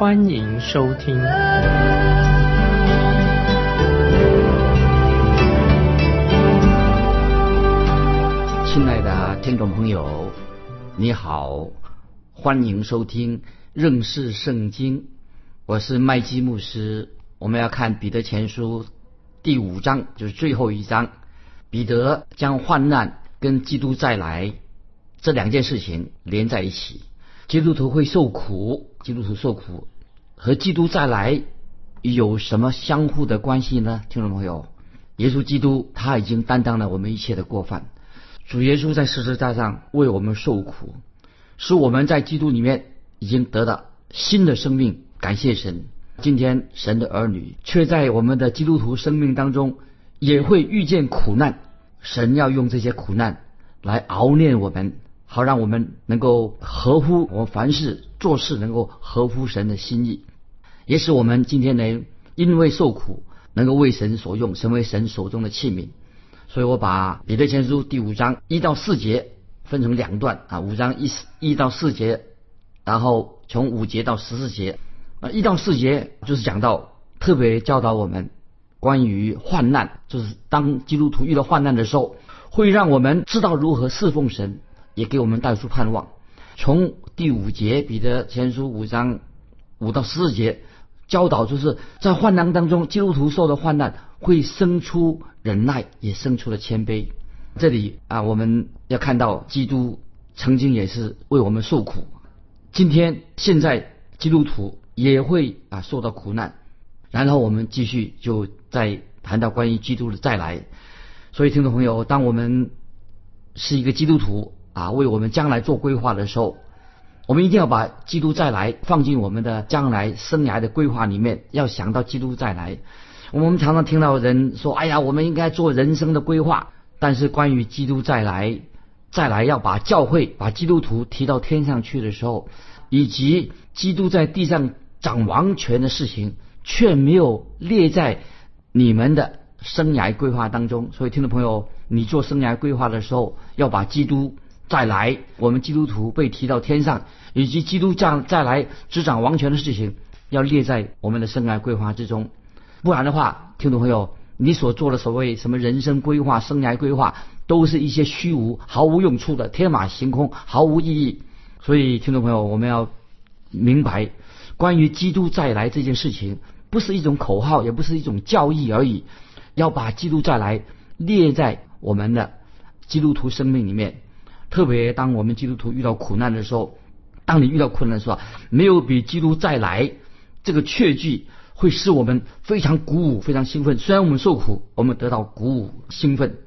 欢迎收听。亲爱的听众朋友，你好，欢迎收听认识圣经。我是麦基牧师，我们要看彼得前书第五章，就是最后一章。彼得将患难跟基督再来这两件事情连在一起。基督徒会受苦，基督徒受苦和基督再来有什么相互的关系呢？听众朋友，耶稣基督他已经担当了我们一切的过犯。主耶稣在十字架上为我们受苦，使我们在基督里面已经得到新的生命。感谢神！今天神的儿女却在我们的基督徒生命当中。也会遇见苦难，神要用这些苦难来熬炼我们，好让我们能够合乎我们凡事做事能够合乎神的心意，也使我们今天呢，因为受苦能够为神所用，成为神手中的器皿。所以我把彼得前书第五章一到四节分成两段啊，五章一一到四节，然后从五节到十四节啊，一到四节就是讲到特别教导我们。关于患难，就是当基督徒遇到患难的时候，会让我们知道如何侍奉神，也给我们带出盼望。从第五节彼得前书五章五到十四节教导，就是在患难当中，基督徒受的患难会生出忍耐，也生出了谦卑。这里啊，我们要看到基督曾经也是为我们受苦，今天现在基督徒也会啊受到苦难。然后我们继续就再谈到关于基督的再来，所以听众朋友，当我们是一个基督徒啊，为我们将来做规划的时候，我们一定要把基督再来放进我们的将来生涯的规划里面，要想到基督再来。我们常常听到人说：“哎呀，我们应该做人生的规划。”但是关于基督再来，再来要把教会、把基督徒提到天上去的时候，以及基督在地上掌王权的事情。却没有列在你们的生涯规划当中，所以听众朋友，你做生涯规划的时候，要把基督再来，我们基督徒被提到天上，以及基督将再来执掌王权的事情，要列在我们的生涯规划之中。不然的话，听众朋友，你所做的所谓什么人生规划、生涯规划，都是一些虚无、毫无用处的天马行空、毫无意义。所以，听众朋友，我们要明白。关于基督再来这件事情，不是一种口号，也不是一种教义而已，要把基督再来列在我们的基督徒生命里面。特别当我们基督徒遇到苦难的时候，当你遇到困难的时候，没有比基督再来这个确据会使我们非常鼓舞、非常兴奋。虽然我们受苦，我们得到鼓舞、兴奋。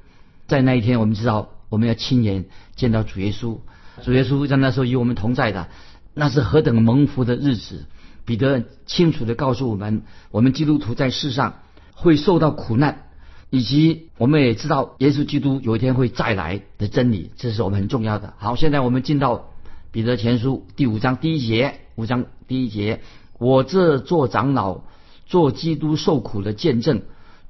在那一天，我们知道我们要亲眼见到主耶稣，主耶稣在那时候与我们同在的，那是何等蒙福的日子！彼得清楚地告诉我们，我们基督徒在世上会受到苦难，以及我们也知道耶稣基督有一天会再来的真理，这是我们很重要的。好，现在我们进到彼得前书第五章第一节，五章第一节，我这做长老，做基督受苦的见证，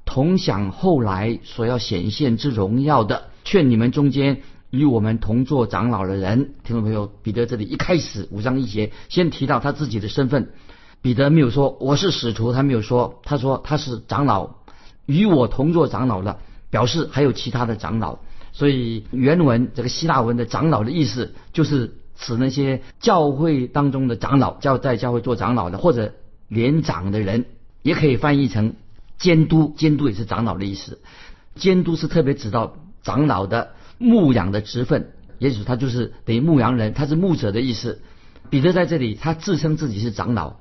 同享后来所要显现之荣耀的，劝你们中间。与我们同做长老的人，听众朋友，彼得这里一开始五章一节先提到他自己的身份。彼得没有说我是使徒，他没有说，他说他是长老，与我同做长老的，表示还有其他的长老。所以原文这个希腊文的长老的意思，就是指那些教会当中的长老，教在教会做长老的或者年长的人，也可以翻译成监督，监督也是长老的意思。监督是特别指到长老的。牧养的职分，也许他就是等于牧羊人，他是牧者的意思。彼得在这里，他自称自己是长老。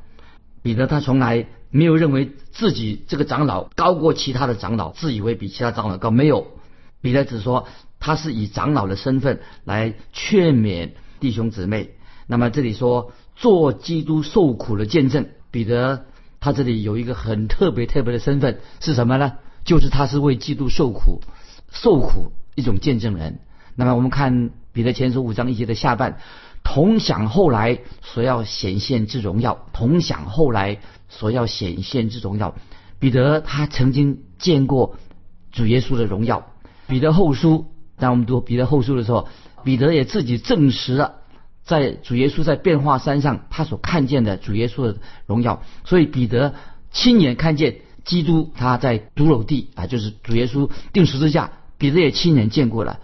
彼得他从来没有认为自己这个长老高过其他的长老，自以为比其他长老高，没有。彼得只说他是以长老的身份来劝勉弟兄姊妹。那么这里说做基督受苦的见证，彼得他这里有一个很特别特别的身份是什么呢？就是他是为基督受苦、受苦一种见证人。那么我们看彼得前书五章一节的下半，同享后来所要显现之荣耀，同享后来所要显现之荣耀。彼得他曾经见过主耶稣的荣耀。彼得后书，当我们读彼得后书的时候，彼得也自己证实了，在主耶稣在变化山上他所看见的主耶稣的荣耀。所以彼得亲眼看见基督他在独楼地啊，就是主耶稣钉十字架，彼得也亲眼见过了。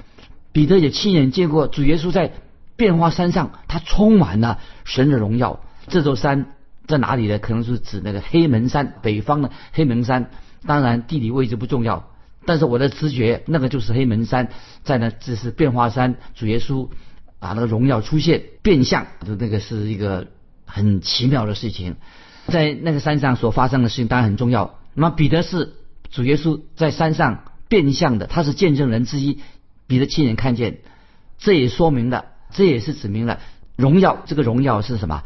彼得也亲眼见过主耶稣在变化山上，他充满了神的荣耀。这座山在哪里呢？可能是指那个黑门山，北方的黑门山。当然地理位置不重要，但是我的直觉那个就是黑门山，在那这是变化山，主耶稣啊那个荣耀出现变相的那个是一个很奇妙的事情，在那个山上所发生的事情当然很重要。那么彼得是主耶稣在山上变相的，他是见证人之一。彼得亲眼看见，这也说明了，这也是指明了荣耀。这个荣耀是什么？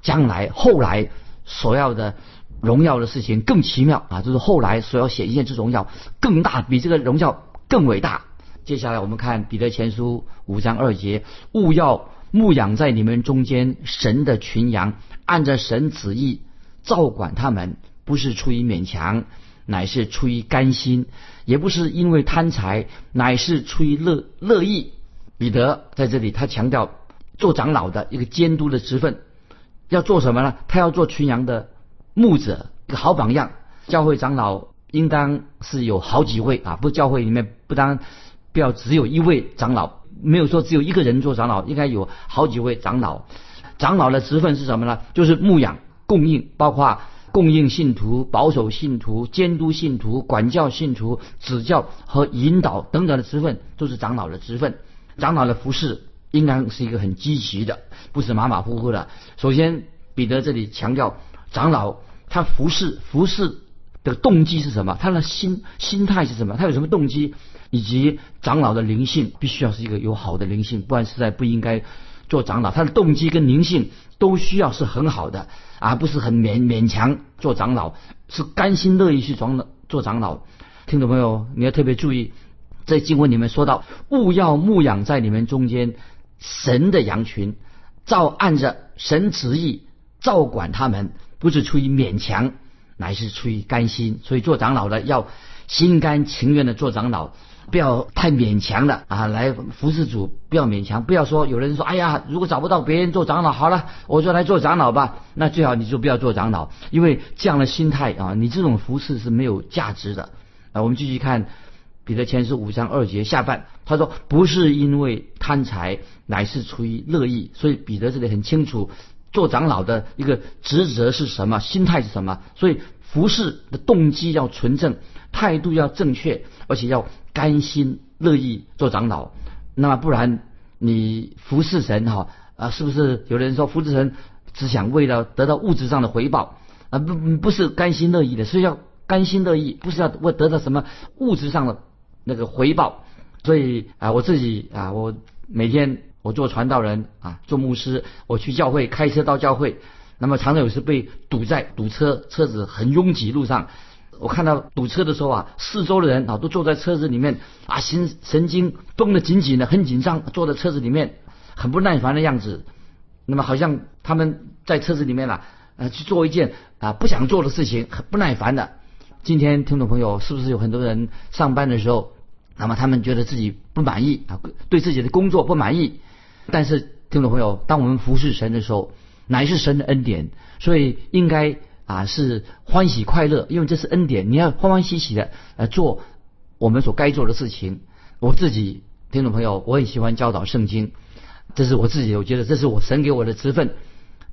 将来后来所要的荣耀的事情更奇妙啊！就是后来所要显现之荣耀更大，比这个荣耀更伟大。接下来我们看彼得前书五章二节：勿要牧养在你们中间神的群羊，按着神旨意照管他们，不是出于勉强。乃是出于甘心，也不是因为贪财，乃是出于乐乐意。彼得在这里，他强调做长老的一个监督的职分，要做什么呢？他要做群羊的牧者，一个好榜样。教会长老应当是有好几位啊，不，教会里面不当不要只有一位长老，没有说只有一个人做长老，应该有好几位长老。长老的职分是什么呢？就是牧养、供应，包括。供应信徒、保守信徒、监督信徒、管教信徒、指教和引导等等的职分，都是长老的职分。长老的服饰应当是一个很积极的，不是马马虎虎的。首先，彼得这里强调，长老他服侍服侍的动机是什么？他的心心态是什么？他有什么动机？以及长老的灵性必须要是一个有好的灵性，不然实在不应该做长老。他的动机跟灵性都需要是很好的。而不是很勉勉强做长老，是甘心乐意去装的做长老。听懂没有，你要特别注意，在经文里面说到，勿要牧养在你们中间神的羊群，照按着神旨意照管他们，不是出于勉强，乃是出于甘心。所以做长老的要心甘情愿的做长老。不要太勉强了啊！来服侍主，不要勉强。不要说有人说：“哎呀，如果找不到别人做长老，好了，我就来做长老吧。”那最好你就不要做长老，因为这样的心态啊，你这种服侍是没有价值的啊。我们继续看彼得前书五章二节下半，他说：“不是因为贪财，乃是出于乐意。”所以彼得这里很清楚，做长老的一个职责是什么，心态是什么。所以服侍的动机要纯正，态度要正确，而且要。甘心乐意做长老，那么不然你服侍神哈啊，是不是有人说服侍神只想为了得到物质上的回报啊？不不是甘心乐意的，是要甘心乐意，不是要为得到什么物质上的那个回报。所以啊，我自己啊，我每天我做传道人啊，做牧师，我去教会开车到教会，那么常常有时被堵在堵车，车子很拥挤路上。我看到堵车的时候啊，四周的人啊都坐在车子里面啊，心神经绷得紧紧的，很紧张，坐在车子里面很不耐烦的样子。那么好像他们在车子里面啊，呃，去做一件啊不想做的事情，很不耐烦的。今天听众朋友是不是有很多人上班的时候，那么他们觉得自己不满意啊，对自己的工作不满意？但是听众朋友，当我们服侍神的时候，乃是神的恩典，所以应该。啊，是欢喜快乐，因为这是恩典，你要欢欢喜喜的呃做我们所该做的事情。我自己听众朋友，我很喜欢教导圣经，这是我自己，我觉得这是我神给我的职分。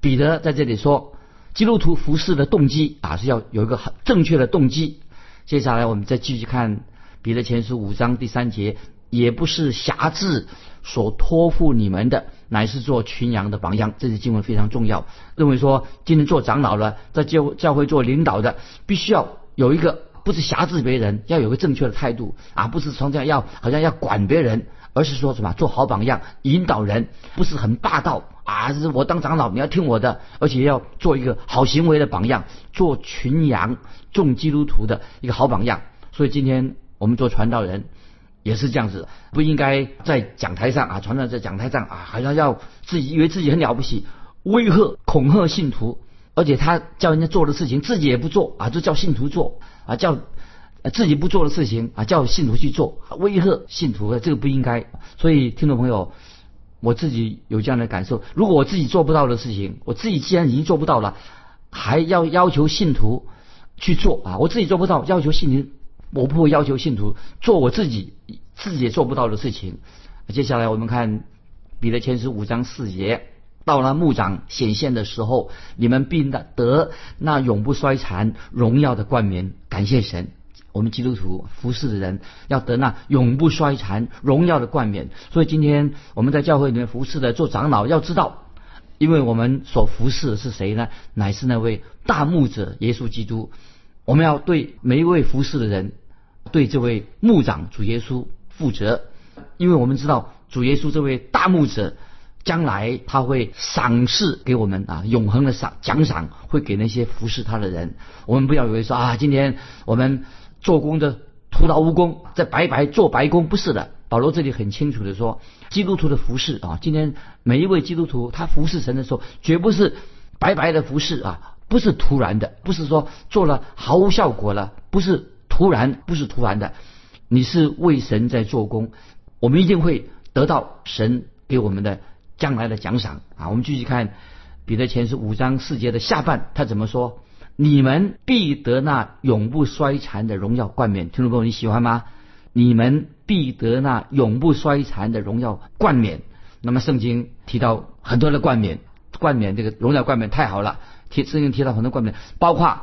彼得在这里说，基督徒服侍的动机啊是要有一个很正确的动机。接下来我们再继续看彼得前书五章第三节，也不是辖制所托付你们的。乃是做群羊的榜样，这些经文非常重要。认为说，今天做长老了，在教教会做领导的，必须要有一个不是辖制别人，要有个正确的态度啊，不是从这样要好像要管别人，而是说什么做好榜样，引导人，不是很霸道啊！是我当长老，你要听我的，而且要做一个好行为的榜样，做群羊、众基督徒的一个好榜样。所以今天我们做传道人也是这样子，不应该在讲台上啊，传道在讲台上啊，好像要自己以为自己很了不起，威吓、恐吓信徒，而且他叫人家做的事情自己也不做啊，就叫信徒做啊，叫。自己不做的事情啊，叫信徒去做，威吓信徒，这个不应该。所以，听众朋友，我自己有这样的感受：如果我自己做不到的事情，我自己既然已经做不到了，还要要求信徒去做啊？我自己做不到，要求信徒，我不会要求信徒做我自己自己也做不到的事情。接下来我们看彼得前书五章四节，到了牧长显现的时候，你们必得那永不衰残荣耀的冠冕。感谢神。我们基督徒服侍的人要得那永不衰残荣耀的冠冕。所以今天我们在教会里面服侍的做长老，要知道，因为我们所服侍的是谁呢？乃是那位大牧者耶稣基督。我们要对每一位服侍的人，对这位牧长主耶稣负责，因为我们知道主耶稣这位大牧者，将来他会赏赐给我们啊，永恒的赏奖赏会给那些服侍他的人。我们不要以为说啊，今天我们。做工的徒劳无功，在白白做白工，不是的。保罗这里很清楚的说，基督徒的服侍啊，今天每一位基督徒他服侍神的时候，绝不是白白的服侍啊，不是突然的，不是说做了毫无效果了，不是突然，不是突然的，你是为神在做工，我们一定会得到神给我们的将来的奖赏啊。我们继续看彼得前书五章四节的下半，他怎么说？你们必得那永不衰残的荣耀冠冕，听众朋友你喜欢吗？你们必得那永不衰残的荣耀冠冕。那么圣经提到很多的冠冕，冠冕这个荣耀冠冕太好了。提圣经提到很多冠冕，包括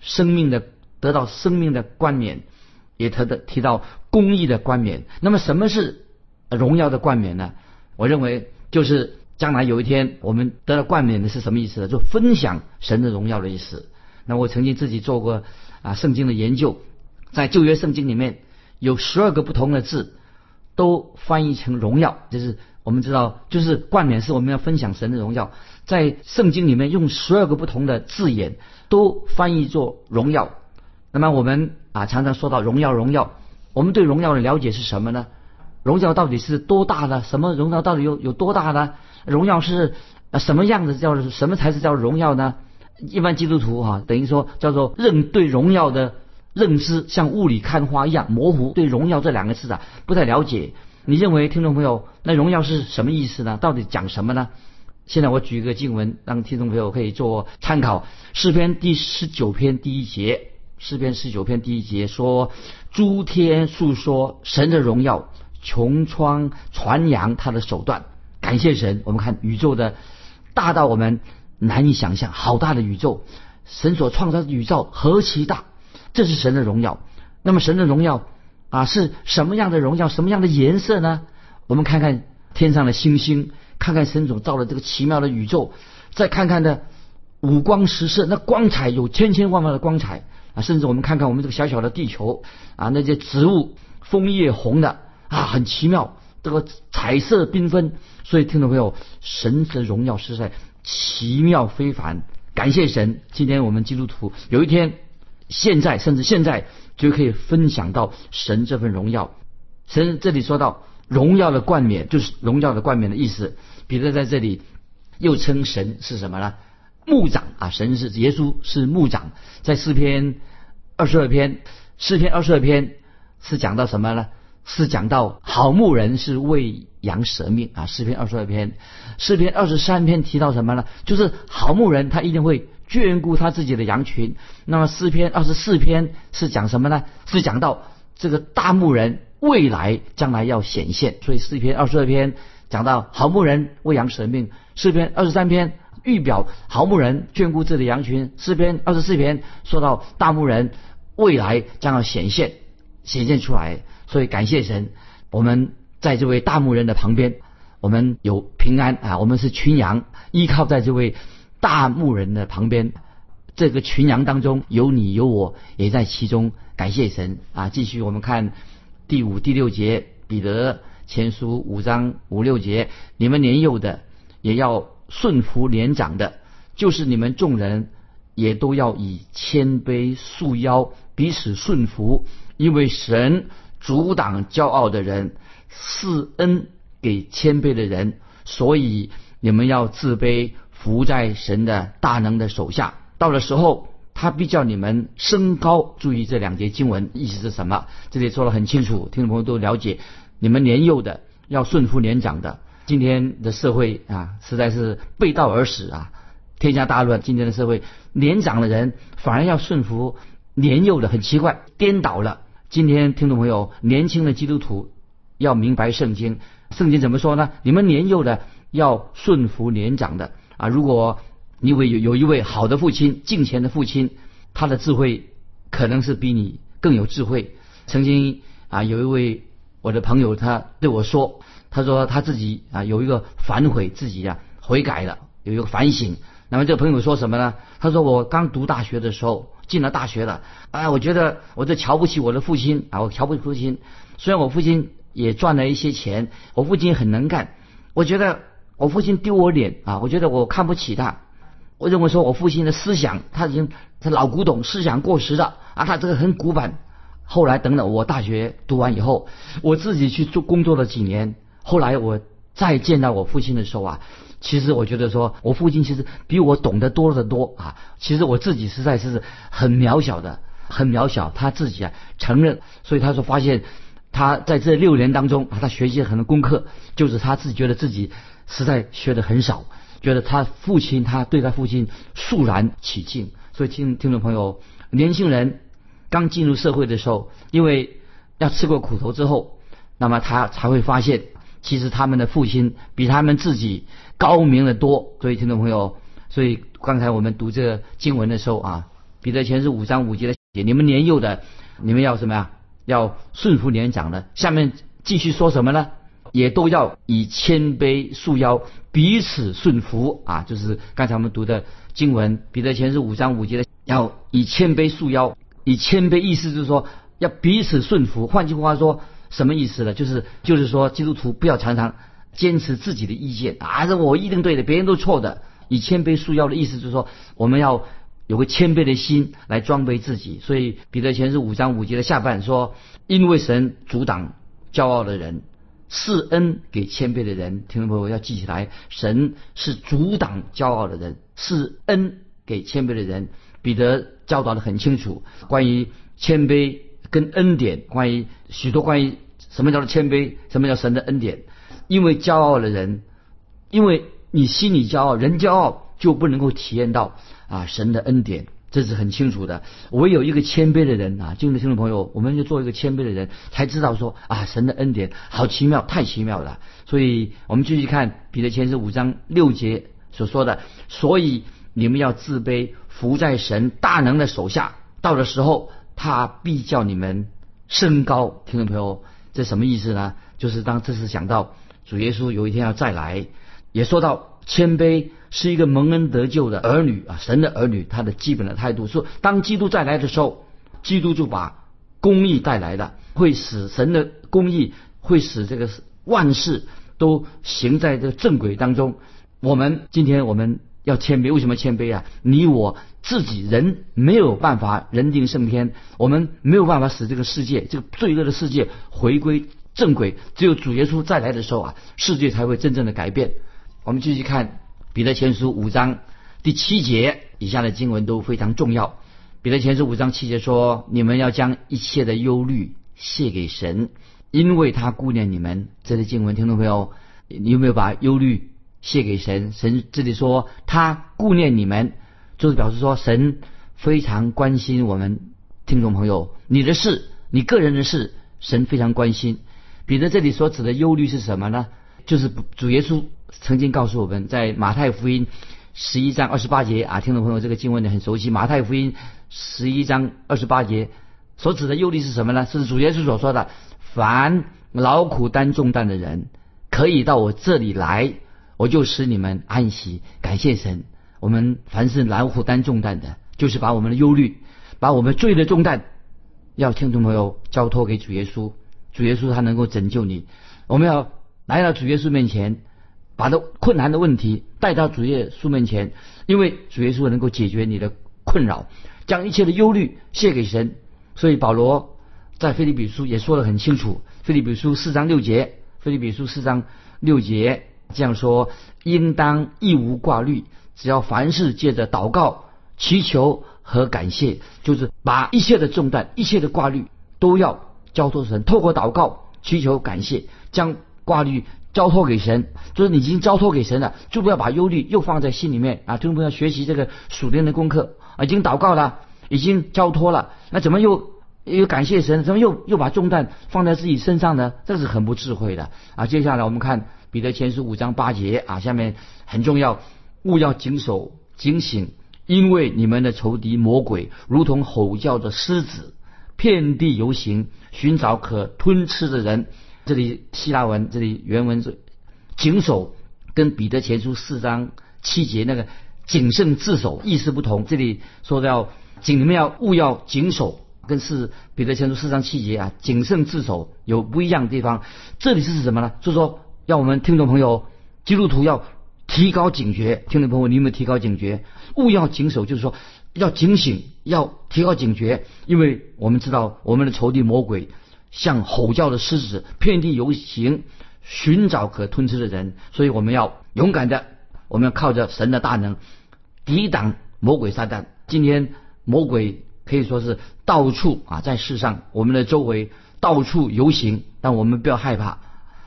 生命的得到生命的冠冕，也提的提到公义的冠冕。那么什么是荣耀的冠冕呢？我认为就是将来有一天我们得到冠冕的是什么意思呢？就分享神的荣耀的意思。那我曾经自己做过啊圣经的研究，在旧约圣经里面有十二个不同的字，都翻译成荣耀，就是我们知道，就是冠冕是我们要分享神的荣耀，在圣经里面用十二个不同的字眼都翻译作荣耀。那么我们啊常常说到荣耀，荣耀，我们对荣耀的了解是什么呢？荣耀到底是多大的？什么荣耀到底有有多大呢？荣耀是什么样子叫什么才是叫荣耀呢？一般基督徒哈，等于说叫做认对荣耀的认知，像雾里看花一样模糊。对荣耀这两个字啊，不太了解。你认为听众朋友，那荣耀是什么意思呢？到底讲什么呢？现在我举一个经文，让听众朋友可以做参考。诗篇第十九篇第一节，诗篇十九篇第一节说：“诸天诉说神的荣耀，穹苍传扬他的手段。”感谢神，我们看宇宙的大到我们。难以想象，好大的宇宙，神所创造的宇宙何其大，这是神的荣耀。那么神的荣耀啊，是什么样的荣耀？什么样的颜色呢？我们看看天上的星星，看看神所造的这个奇妙的宇宙，再看看呢五光十色，那光彩有千千万万的光彩啊！甚至我们看看我们这个小小的地球啊，那些植物枫叶红的啊，很奇妙，这个彩色缤纷。所以听众朋友，神的荣耀实在。奇妙非凡，感谢神！今天我们基督徒有一天，现在甚至现在就可以分享到神这份荣耀。神这里说到荣耀的冠冕，就是荣耀的冠冕的意思。彼得在这里又称神是什么呢？牧长啊，神是耶稣是牧长。在诗篇二十二篇，诗篇二十二篇是讲到什么呢？是讲到好牧人是为羊舍命啊，诗篇二十二篇，诗篇二十三篇提到什么呢？就是好牧人他一定会眷顾他自己的羊群。那么诗篇二十四篇是讲什么呢？是讲到这个大牧人未来将来要显现。所以诗篇二十二篇讲到好牧人喂养舍命，诗篇二十三篇预表好牧人眷顾自己的羊群，诗篇二十四篇说到大牧人未来将要显现，显现出来。所以感谢神，我们在这位大牧人的旁边，我们有平安啊！我们是群羊，依靠在这位大牧人的旁边，这个群羊当中有你有我，也在其中。感谢神啊！继续我们看第五、第六节，彼得前书五章五六节，你们年幼的也要顺服年长的，就是你们众人也都要以谦卑束腰，彼此顺服，因为神阻挡骄傲的人，赐恩给谦卑的人，所以你们要自卑，服在神的大能的手下。到了时候。他必叫你们升高。注意这两节经文意思是什么？这里说的很清楚，听众朋友都了解。你们年幼的要顺服年长的。今天的社会啊，实在是背道而驰啊，天下大乱。今天的社会，年长的人反而要顺服年幼的，很奇怪，颠倒了。今天听众朋友，年轻的基督徒要明白圣经，圣经怎么说呢？你们年幼的要顺服年长的啊。如果因为有有一位好的父亲，敬虔的父亲，他的智慧可能是比你更有智慧。曾经啊，有一位我的朋友，他对我说，他说他自己啊有一个反悔，自己啊悔改了，有一个反省。那么这个朋友说什么呢？他说我刚读大学的时候，进了大学了，啊，我觉得我就瞧不起我的父亲啊，我瞧不起父亲。虽然我父亲也赚了一些钱，我父亲很能干，我觉得我父亲丢我脸啊，我觉得我看不起他。我认为说，我父亲的思想他已经他老古董，思想过时了啊，他这个很古板。后来等等，我大学读完以后，我自己去做工作了几年。后来我再见到我父亲的时候啊，其实我觉得说我父亲其实比我懂得多得多啊。其实我自己实在是很渺小的，很渺小。他自己啊承认，所以他说发现他在这六年当中啊，他学习了很多功课，就是他自己觉得自己实在学的很少。觉得他父亲，他对他父亲肃然起敬。所以听听众朋友，年轻人刚进入社会的时候，因为要吃过苦头之后，那么他才会发现，其实他们的父亲比他们自己高明的多。所以听众朋友，所以刚才我们读这个经文的时候啊，彼得前是五章五节的写，你们年幼的，你们要什么呀？要顺服年长的。下面继续说什么呢？也都要以谦卑束腰，彼此顺服啊！就是刚才我们读的经文，彼得前是五章五节的，要以谦卑束腰，以谦卑意思就是说要彼此顺服。换句话说，什么意思呢？就是就是说，基督徒不要常常坚持自己的意见啊，是我一定对的，别人都错的。以谦卑束腰的意思就是说，我们要有个谦卑的心来装备自己。所以彼得前是五章五节的下半说，因为神阻挡骄傲的人。施恩给谦卑的人，听众朋友要记起来，神是阻挡骄傲的人，施恩给谦卑的人。彼得教导的很清楚，关于谦卑跟恩典，关于许多关于什么叫做谦卑，什么叫神的恩典。因为骄傲的人，因为你心里骄傲，人骄傲就不能够体验到啊神的恩典。这是很清楚的。唯有一个谦卑的人啊，敬的听众朋友，我们就做一个谦卑的人，才知道说啊，神的恩典好奇妙，太奇妙了。所以我们继续看彼得前书五章六节所说的，所以你们要自卑，服在神大能的手下。到的时候，他必叫你们升高。听众朋友，这什么意思呢？就是当这是讲到主耶稣有一天要再来，也说到谦卑。是一个蒙恩得救的儿女啊，神的儿女，他的基本的态度说，当基督再来的时候，基督就把公义带来了，会使神的公义会使这个万事都行在这个正轨当中。我们今天我们要谦卑，为什么谦卑啊？你我自己人没有办法人定胜天，我们没有办法使这个世界这个罪恶的世界回归正轨，只有主耶稣再来的时候啊，世界才会真正的改变。我们继续看。彼得前书五章第七节以下的经文都非常重要。彼得前书五章七节说：“你们要将一切的忧虑卸给神，因为他顾念你们。”这些经文，听众朋友，你有没有把忧虑卸给神？神这里说他顾念你们，就是表示说神非常关心我们。听众朋友，你的事，你个人的事，神非常关心。彼得这里所指的忧虑是什么呢？就是主耶稣。曾经告诉我们在马太福音十一章二十八节啊，听众朋友这个经文你很熟悉。马太福音十一章二十八节所指的忧虑是什么呢？是主耶稣所说的：“凡劳苦担重担的人，可以到我这里来，我就使你们安息。”感谢神，我们凡是劳苦担重担的，就是把我们的忧虑、把我们罪的重担，要听众朋友交托给主耶稣。主耶稣他能够拯救你。我们要来到主耶稣面前，把的困难的问题带到主耶稣面前，因为主耶稣能够解决你的困扰，将一切的忧虑卸给神。所以保罗在腓立比书也说得很清楚，腓立比书四章六节，腓立比书四章六节这样说：应当一无挂虑，只要凡事借着祷告、祈求和感谢，就是把一切的重担、一切的挂虑都要交托神，透过祷告、祈求、感谢，将挂虑交托给神。就是你已经交托给神了，就不要把忧虑又放在心里面啊！就不要学习这个属灵的功课啊！已经祷告了，已经交托了，那怎么又？又感谢神，怎么又又把重担放在自己身上呢？这是很不智慧的啊！接下来我们看彼得前书五章八节啊，下面很重要，勿要谨守警醒，因为你们的仇敌魔鬼如同吼叫的狮子，遍地游行，寻找可吞吃的人。这里希腊文，这里原文是谨守，跟彼得前书四章七节那个谨慎自守意思不同。这里说要谨，你们要勿要谨守。跟是彼得前书四章七节啊，谨慎自守有不一样的地方。这里是什么呢？就是说，要我们听众朋友，基督徒要提高警觉。听众朋友，你有没有提高警觉？勿要谨守，就是说要警醒，要提高警觉。因为我们知道，我们的仇敌魔鬼像吼叫的狮子，遍地游行，寻找可吞吃的人。所以我们要勇敢的，我们要靠着神的大能抵挡魔鬼撒旦。今天魔鬼。可以说是到处啊，在世上我们的周围到处游行，但我们不要害怕。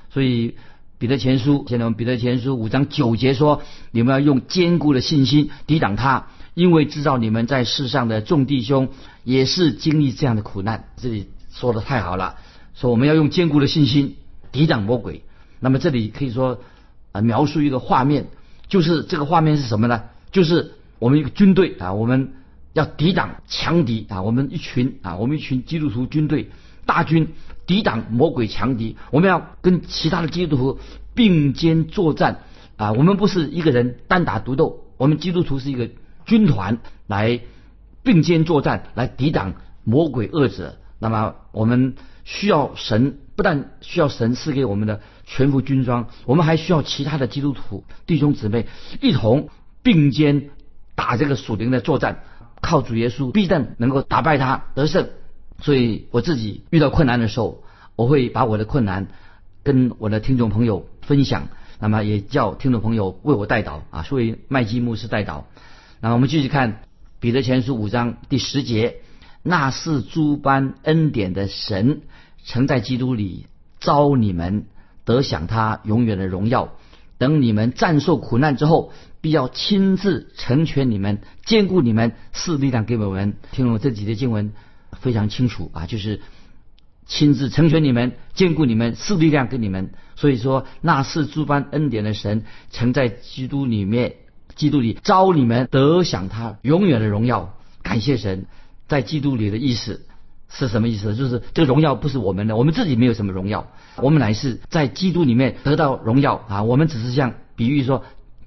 所以彼得前书，现在我们彼得前书五章九节说：你们要用坚固的信心抵挡他，因为知道你们在世上的众弟兄也是经历这样的苦难。这里说的太好了，说我们要用坚固的信心抵挡魔鬼。那么这里可以说啊，描述一个画面，就是这个画面是什么呢？就是我们一个军队啊，我们。要抵挡强敌啊！我们一群啊，我们一群基督徒军队大军抵挡魔鬼强敌。我们要跟其他的基督徒并肩作战啊！我们不是一个人单打独斗，我们基督徒是一个军团来并肩作战，来抵挡魔鬼恶者。那么我们需要神，不但需要神赐给我们的全副军装，我们还需要其他的基督徒弟兄姊妹一同并肩打这个属灵的作战。靠主耶稣必定能够打败他得胜，所以我自己遇到困难的时候，我会把我的困难跟我的听众朋友分享，那么也叫听众朋友为我代祷啊，所以麦基牧师代祷。那我们继续看彼得前书五章第十节，那是诸般恩典的神，曾在基督里招你们得享他永远的荣耀。等你们战胜苦难之后，必要亲自成全你们，兼顾你们，赐力量给我们。听了这几节经文，非常清楚啊，就是亲自成全你们，兼顾你们，赐力量给你们。所以说，那是诸般恩典的神，曾在基督里面，基督里招你们得享他永远的荣耀。感谢神，在基督里的意思。是什么意思？就是这个荣耀不是我们的，我们自己没有什么荣耀，我们乃是在基督里面得到荣耀啊！我们只是像比喻说，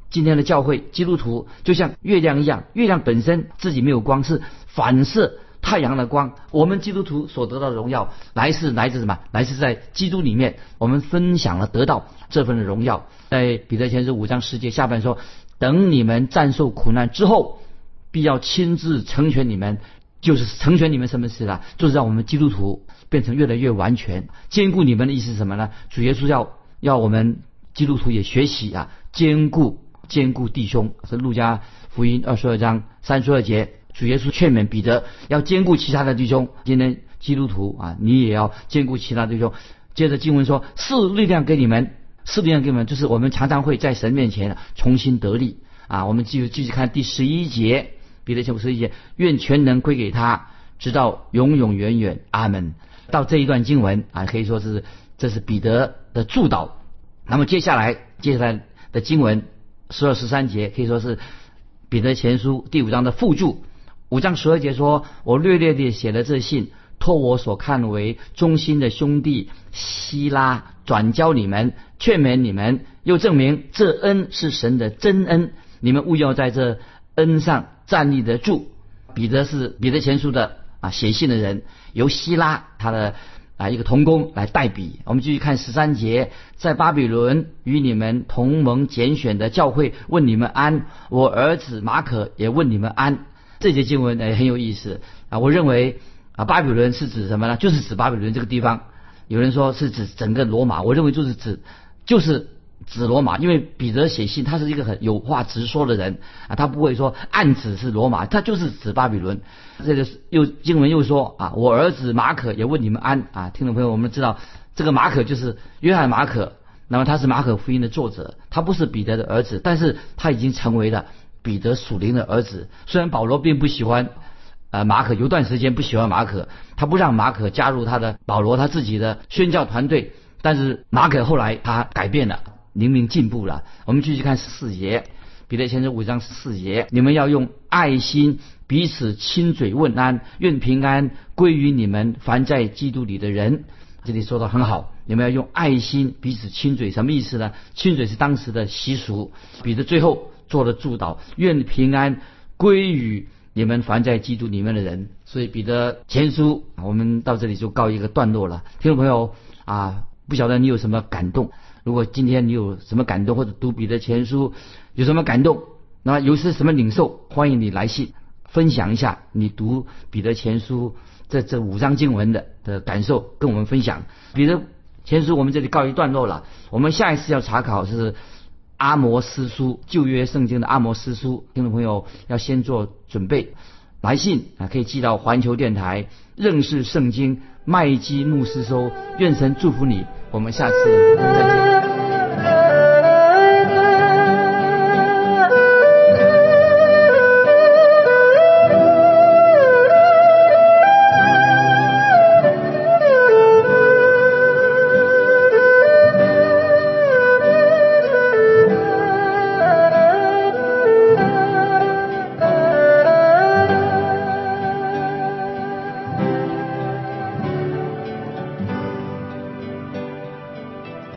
今天的教会基督徒就像月亮一样，月亮本身自己没有光，是反射太阳的光。我们基督徒所得到的荣耀，来是来自什么？来自在基督里面，我们分享了得到这份荣耀。在彼得前书五章十节下半说：等你们战胜苦难之后，必要亲自成全你们。就是成全你们什么事了？就是让我们基督徒变成越来越完全，兼顾你们的意思是什么呢？主耶稣要要我们基督徒也学习啊，兼顾兼顾弟兄。是路加福音二十二章三十二节，主耶稣劝勉彼得要兼顾其他的弟兄。今天基督徒啊，你也要兼顾其他弟兄。接着经文说，是力量给你们，是力量给你们，就是我们常常会在神面前重新得力啊。我们继续继续看第十一节。彼得前书十一节，愿全能归给他，直到永永远远，阿门。到这一段经文啊，可以说是这是彼得的祝祷。那么接下来接下来的经文十二十三节，可以说是彼得前书第五章的附注。五章十二节说：“我略略地写了这信，托我所看为忠心的兄弟希拉转交你们，劝勉你们，又证明这恩是神的真恩。你们务要在这恩上。”站立得住，彼得是彼得前书的啊写信的人，由希拉他的啊一个童工来代笔。我们继续看十三节，在巴比伦与你们同盟拣选的教会问你们安，我儿子马可也问你们安。这节经文哎很有意思啊，我认为啊巴比伦是指什么呢？就是指巴比伦这个地方。有人说是指整个罗马，我认为就是指就是指罗马，因为彼得写信他是一个很有话直说的人啊，他不会说暗指是罗马，他就是指巴比伦。这个又经文又说啊，我儿子马可也问你们安啊，听众朋友，我们知道这个马可就是约翰马可，那么他是马可福音的作者，他不是彼得的儿子，但是他已经成为了彼得属灵的儿子。虽然保罗并不喜欢。呃，马可有段时间不喜欢马可，他不让马可加入他的保罗他自己的宣教团队。但是马可后来他改变了，明明进步了。我们继续看十四节，彼得前书五章十四节，你们要用爱心彼此亲嘴问安，愿平安归于你们凡在基督里的人。这里说的很好，你们要用爱心彼此亲嘴，什么意思呢？亲嘴是当时的习俗。彼得最后做了祝祷，愿平安归于。你们凡在基督里面的人，所以彼得前书，我们到这里就告一个段落了。听众朋友啊，不晓得你有什么感动？如果今天你有什么感动，或者读彼得前书有什么感动，那有些什么领受，欢迎你来信分享一下你读彼得前书这这五章经文的的感受，跟我们分享。彼得前书我们这里告一段落了，我们下一次要查考是。阿摩斯书旧约圣经的阿摩斯书，听众朋友要先做准备，来信啊可以寄到环球电台认识圣经麦基牧师收，愿神祝福你，我们下次再见。